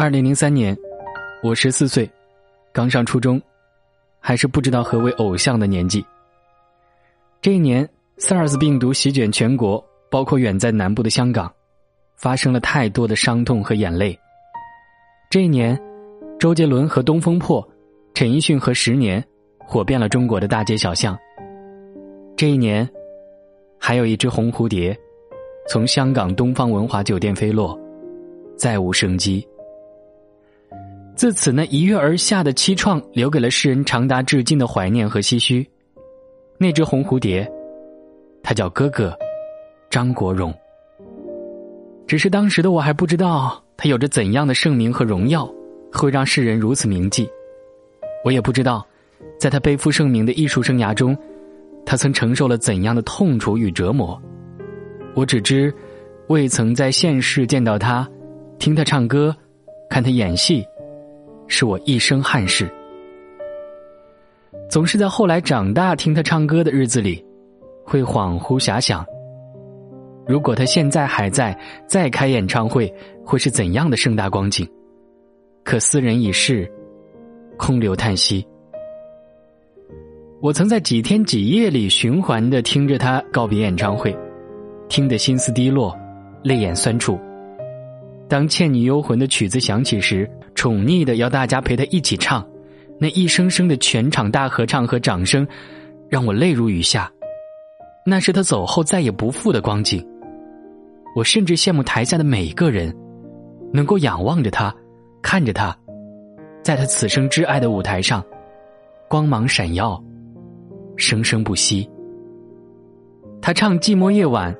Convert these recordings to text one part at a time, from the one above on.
二零零三年，我十四岁，刚上初中，还是不知道何为偶像的年纪。这一年，SARS 病毒席卷全国，包括远在南部的香港，发生了太多的伤痛和眼泪。这一年，周杰伦和东风破、陈奕迅和十年火遍了中国的大街小巷。这一年，还有一只红蝴蝶从香港东方文华酒店飞落，再无生机。自此，那一跃而下的凄怆，留给了世人长达至今的怀念和唏嘘。那只红蝴蝶，它叫哥哥张国荣。只是当时的我还不知道。他有着怎样的盛名和荣耀，会让世人如此铭记？我也不知道，在他背负盛名的艺术生涯中，他曾承受了怎样的痛楚与折磨。我只知，未曾在现世见到他，听他唱歌，看他演戏，是我一生憾事。总是在后来长大听他唱歌的日子里，会恍惚遐想。如果他现在还在，再开演唱会，会是怎样的盛大光景？可斯人已逝，空留叹息。我曾在几天几夜里循环的听着他告别演唱会，听得心思低落，泪眼酸楚。当《倩女幽魂》的曲子响起时，宠溺的要大家陪他一起唱，那一声声的全场大合唱和掌声，让我泪如雨下。那是他走后再也不复的光景。我甚至羡慕台下的每一个人，能够仰望着他，看着他，在他此生挚爱的舞台上，光芒闪耀，生生不息。他唱《寂寞夜晚》，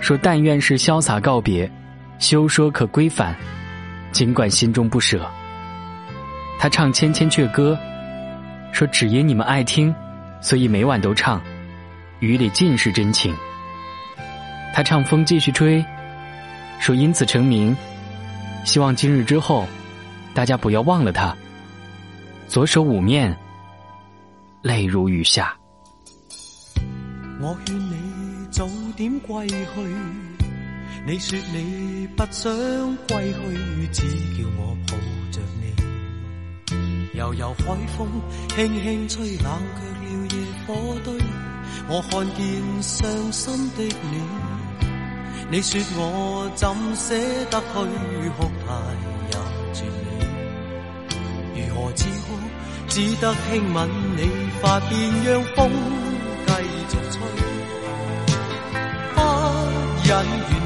说：“但愿是潇洒告别，休说可归返，尽管心中不舍。”他唱《千千阙歌》，说：“只因你们爱听，所以每晚都唱，雨里尽是真情。”他唱风继续吹，说因此成名，希望今日之后，大家不要忘了他。左手捂面，泪如雨下。我劝你早点归去，你说你不想归去，只叫我抱着你。悠悠海风轻轻吹，冷却了夜火堆。我看见伤心的你。你说我怎舍得去哭太也绝美？如何止哭？只得轻吻你发边，让风继续吹，不忍远。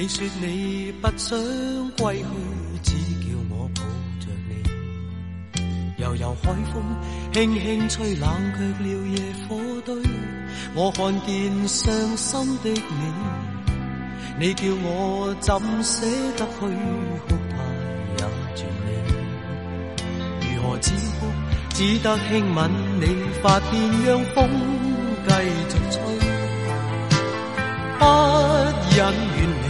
你说你不想归去，只叫我抱着你。悠悠海风轻轻吹，冷却了夜火堆。我看见伤心的你，你叫我怎舍得去哭态也绝美？如何止哭？只得轻吻你发边，让风继续吹，不忍远离。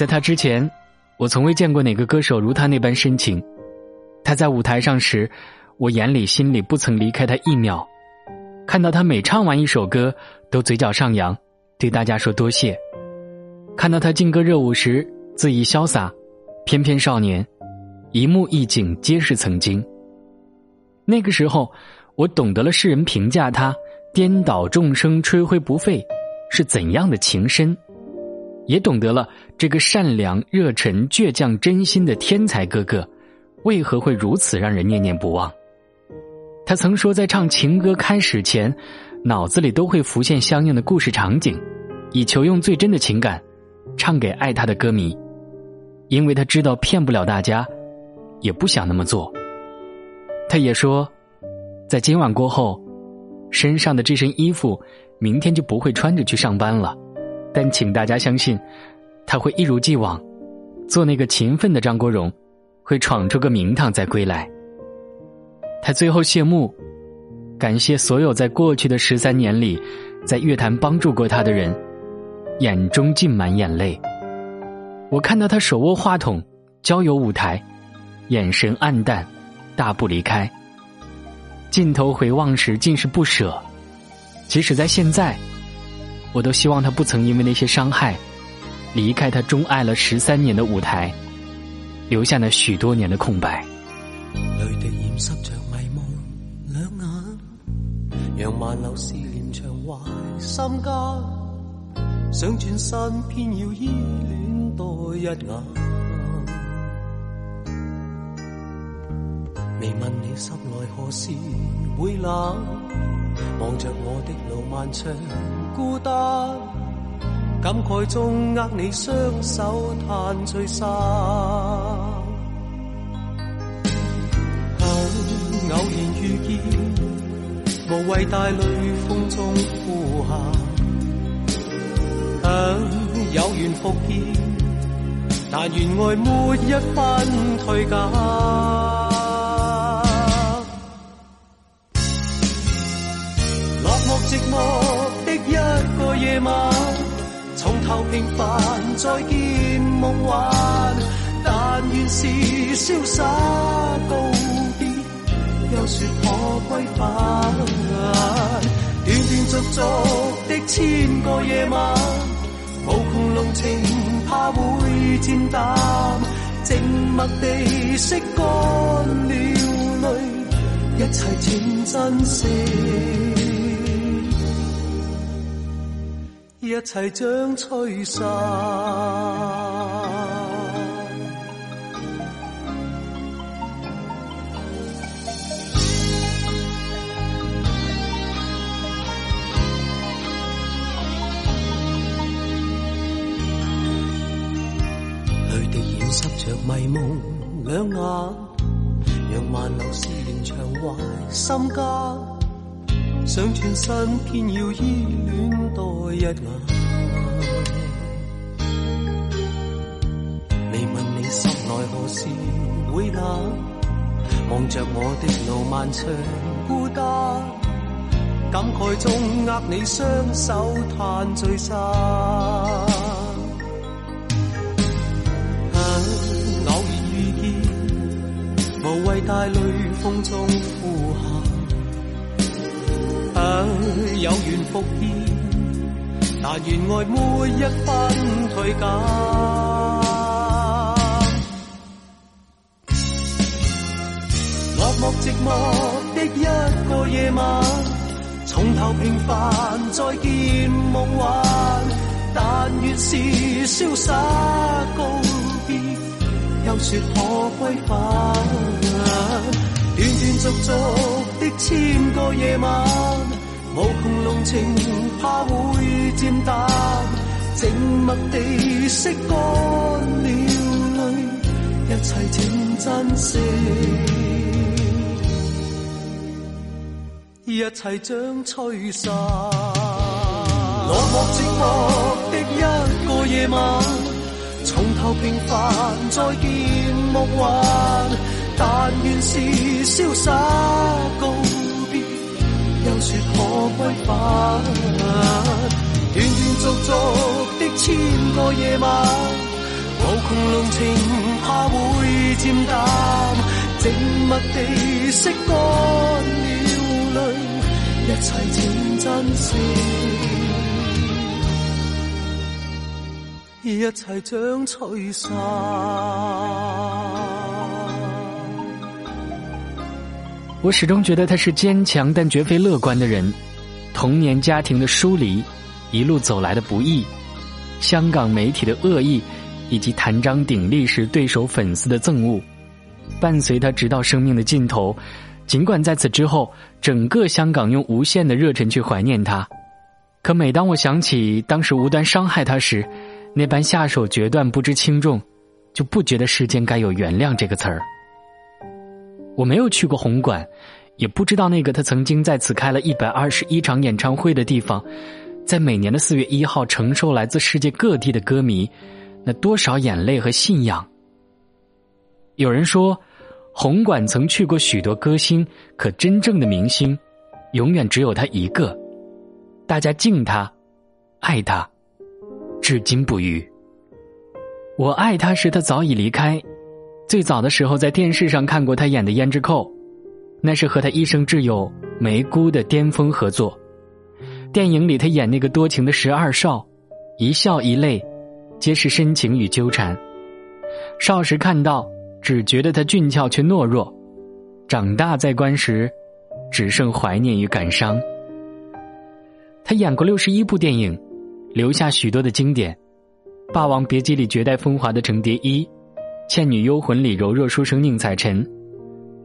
在他之前，我从未见过哪个歌手如他那般深情。他在舞台上时，我眼里心里不曾离开他一秒。看到他每唱完一首歌，都嘴角上扬，对大家说多谢；看到他劲歌热舞时，恣意潇洒，翩翩少年，一幕一景皆是曾经。那个时候，我懂得了世人评价他颠倒众生、吹灰不废是怎样的情深，也懂得了这个善良、热忱、倔强、真心的天才哥哥，为何会如此让人念念不忘。他曾说，在唱情歌开始前，脑子里都会浮现相应的故事场景，以求用最真的情感唱给爱他的歌迷。因为他知道骗不了大家，也不想那么做。他也说，在今晚过后，身上的这身衣服明天就不会穿着去上班了。但请大家相信，他会一如既往，做那个勤奋的张国荣，会闯出个名堂再归来。他最后谢幕，感谢所有在过去的十三年里，在乐坛帮助过他的人，眼中浸满眼泪。我看到他手握话筒，交友舞台，眼神黯淡，大步离开。镜头回望时，尽是不舍。即使在现在，我都希望他不曾因为那些伤害，离开他钟爱了十三年的舞台，留下那许多年的空白。泪滴染湿着迷蒙两眼让万缕思念长怀心间，想转身偏要依恋多一眼。未问你心内何时会冷，望着我的路漫长孤单，感慨中握你双手叹聚散。偶然遇见。无谓带泪风中呼喊，想有缘复见，但愿爱没一分退减。寂寞的一个夜晚，从头平凡再见梦幻，但愿是潇洒告别。又说可归返，断断续续的千个夜晚，无穷浓情怕会渐淡，静默地拭干了泪，一切请珍惜。一切将吹散。泪滴染湿着迷梦两眼，让漫流思念长怀心间，想转身偏要依恋多一眼。你问你心内何时会冷，望着我的路漫长孤单，感慨中握你双手叹聚散。偶然遇见，无谓带泪风中呼喊，有缘复见，但愿爱每一分退减。落寞寂寞的一个夜晚，重头平凡再见梦幻，但愿是潇洒告别，又说可归返。断断续续的千个夜晚，无穷浓情怕会渐淡，静默地拭干了泪，一切请珍惜，一切将吹散。落寞寂寞的一个夜晚，从头平凡再见梦幻。但愿是潇洒告别，又说可归返。断断续续的千个夜晚，无穷浓情怕会渐淡，静默地拭干了泪，一切请珍惜，一切将吹散。我始终觉得他是坚强但绝非乐观的人。童年家庭的疏离，一路走来的不易，香港媒体的恶意，以及谭张鼎立时对手粉丝的憎恶，伴随他直到生命的尽头。尽管在此之后，整个香港用无限的热忱去怀念他，可每当我想起当时无端伤害他时，那般下手决断、不知轻重，就不觉得世间该有原谅这个词儿。我没有去过红馆，也不知道那个他曾经在此开了一百二十一场演唱会的地方，在每年的四月一号承受来自世界各地的歌迷那多少眼泪和信仰。有人说，红馆曾去过许多歌星，可真正的明星，永远只有他一个。大家敬他，爱他，至今不渝。我爱他时，他早已离开。最早的时候，在电视上看过他演的《胭脂扣》，那是和他一生挚友梅姑的巅峰合作。电影里他演那个多情的十二少，一笑一泪，皆是深情与纠缠。少时看到，只觉得他俊俏却懦弱；长大再观时，只剩怀念与感伤。他演过六十一部电影，留下许多的经典，《霸王别姬》里绝代风华的程蝶衣。《倩女幽魂》里柔弱书生宁采臣，《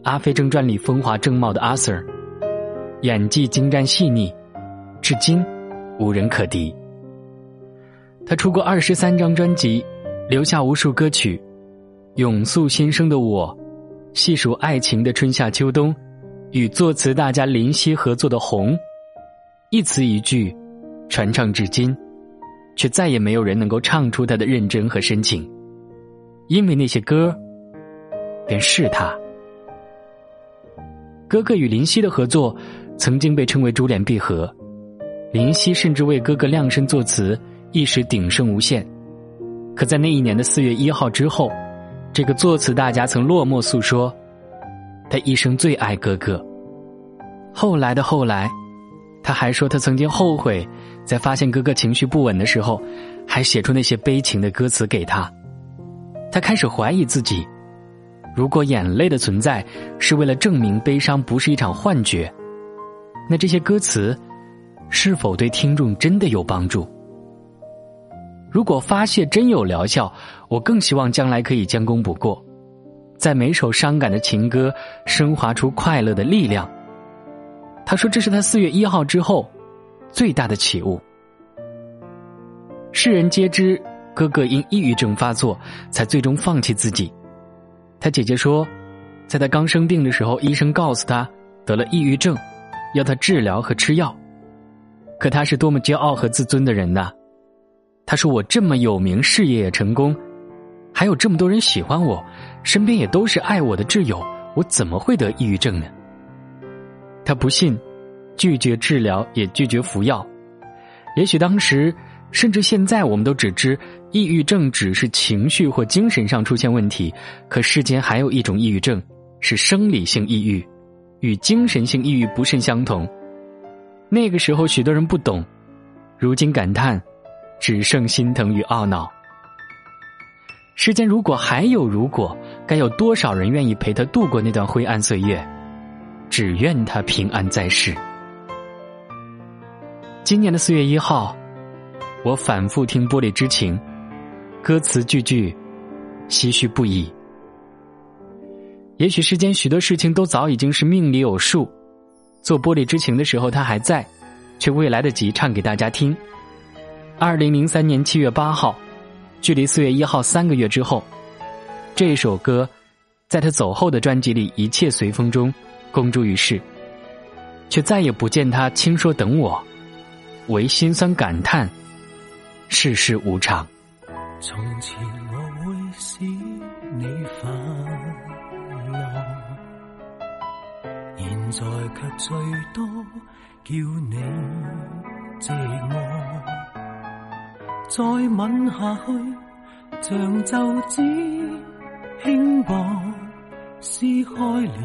阿飞正传》里风华正茂的阿 Sir，演技精湛细腻，至今无人可敌。他出过二十三张专辑，留下无数歌曲，永诉心声的我，细数爱情的春夏秋冬，与作词大家林夕合作的《红》，一词一句，传唱至今，却再也没有人能够唱出他的认真和深情。因为那些歌，便是他。哥哥与林夕的合作，曾经被称为珠联璧合。林夕甚至为哥哥量身作词，一时鼎盛无限。可在那一年的四月一号之后，这个作词大家曾落寞诉说，他一生最爱哥哥。后来的后来，他还说他曾经后悔，在发现哥哥情绪不稳的时候，还写出那些悲情的歌词给他。他开始怀疑自己：如果眼泪的存在是为了证明悲伤不是一场幻觉，那这些歌词是否对听众真的有帮助？如果发泄真有疗效，我更希望将来可以将功补过，在每首伤感的情歌升华出快乐的力量。他说：“这是他四月一号之后最大的起悟。”世人皆知，哥哥因抑郁症发作，才最终放弃自己。他姐姐说，在他刚生病的时候，医生告诉他得了抑郁症，要他治疗和吃药。可他是多么骄傲和自尊的人呐！他说：“我这么有名，事业也成功，还有这么多人喜欢我，身边也都是爱我的挚友，我怎么会得抑郁症呢？”他不信，拒绝治疗，也拒绝服药。也许当时，甚至现在，我们都只知抑郁症只是情绪或精神上出现问题，可世间还有一种抑郁症，是生理性抑郁，与精神性抑郁不甚相同。那个时候，许多人不懂，如今感叹。只剩心疼与懊恼。世间如果还有如果，该有多少人愿意陪他度过那段灰暗岁月？只愿他平安在世。今年的四月一号，我反复听《玻璃之情》，歌词句句唏嘘不已。也许世间许多事情都早已经是命里有数。做《玻璃之情》的时候，他还在，却未来得及唱给大家听。二零零三年七月八号，距离四月一号三个月之后，这首歌在他走后的专辑里《一切随风》中公诸于世，却再也不见他轻说等我，唯心酸感叹世事无常。从前我会使你快乐，现在却最多叫你寂寞。再吻下去，像皱纸轻薄撕开了，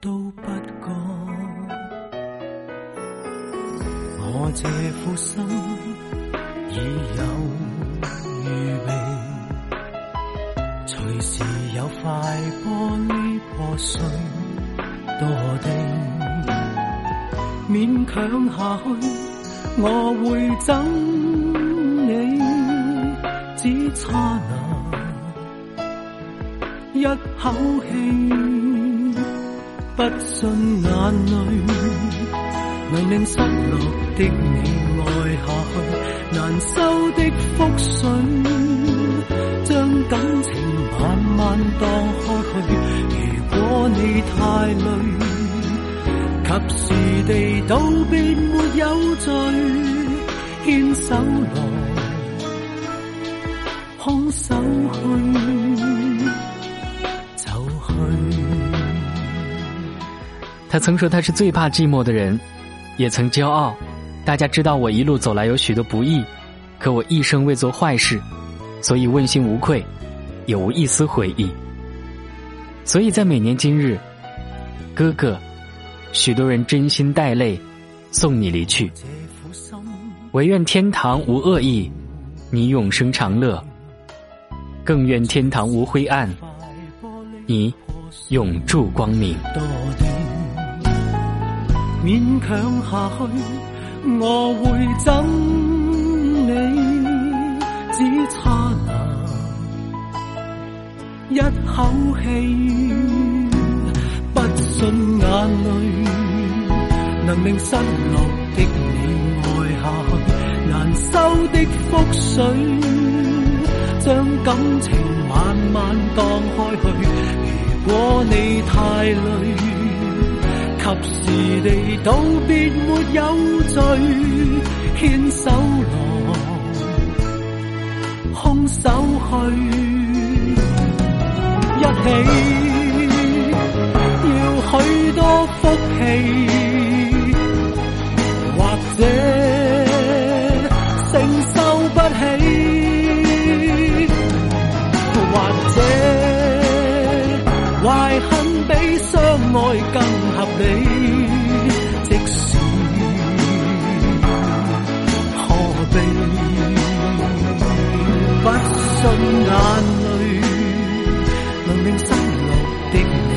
都不觉。我这副心已有预备，随时有块玻璃破碎多的，勉强下去。我会憎你，只差那一口气，不信眼泪能令失落的你，难收的覆水，将感情慢慢荡开去。如果你太累。及时地道别没有罪，牵手来，空手去，走去。他曾说他是最怕寂寞的人，也曾骄傲。大家知道我一路走来有许多不易，可我一生未做坏事，所以问心无愧，也无一丝悔意。所以在每年今日，哥哥。许多人真心带泪，送你离去。唯愿天堂无恶意，你永生长乐；更愿天堂无灰暗，你永驻光明。勉强下去，我会怎，只差那一口气。不信眼泪能令失落的你爱下，难收的覆水，将感情慢慢荡开去。如果你太累，及时地道别没有罪，牵手来，手去，一起。要许多福气，或者承受不起，或者怀恨比相爱更合理。即使尽眼泪，能令失落的你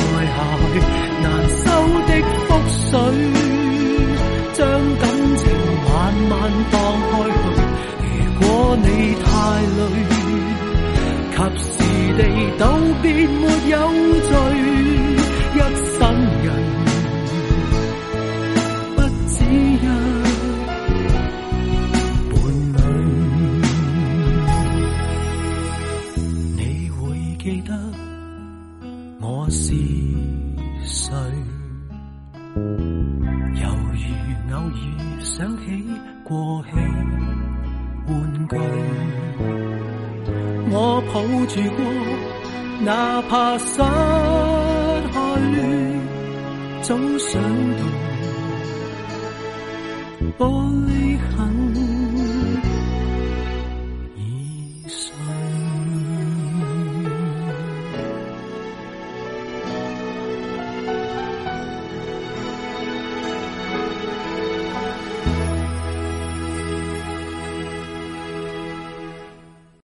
爱下去，难收的覆水，将感情慢慢放开去。如果你太累，及时地道别没有。犹如偶尔想起过气玩具。我抱住过，哪怕失去，总想到玻璃痕。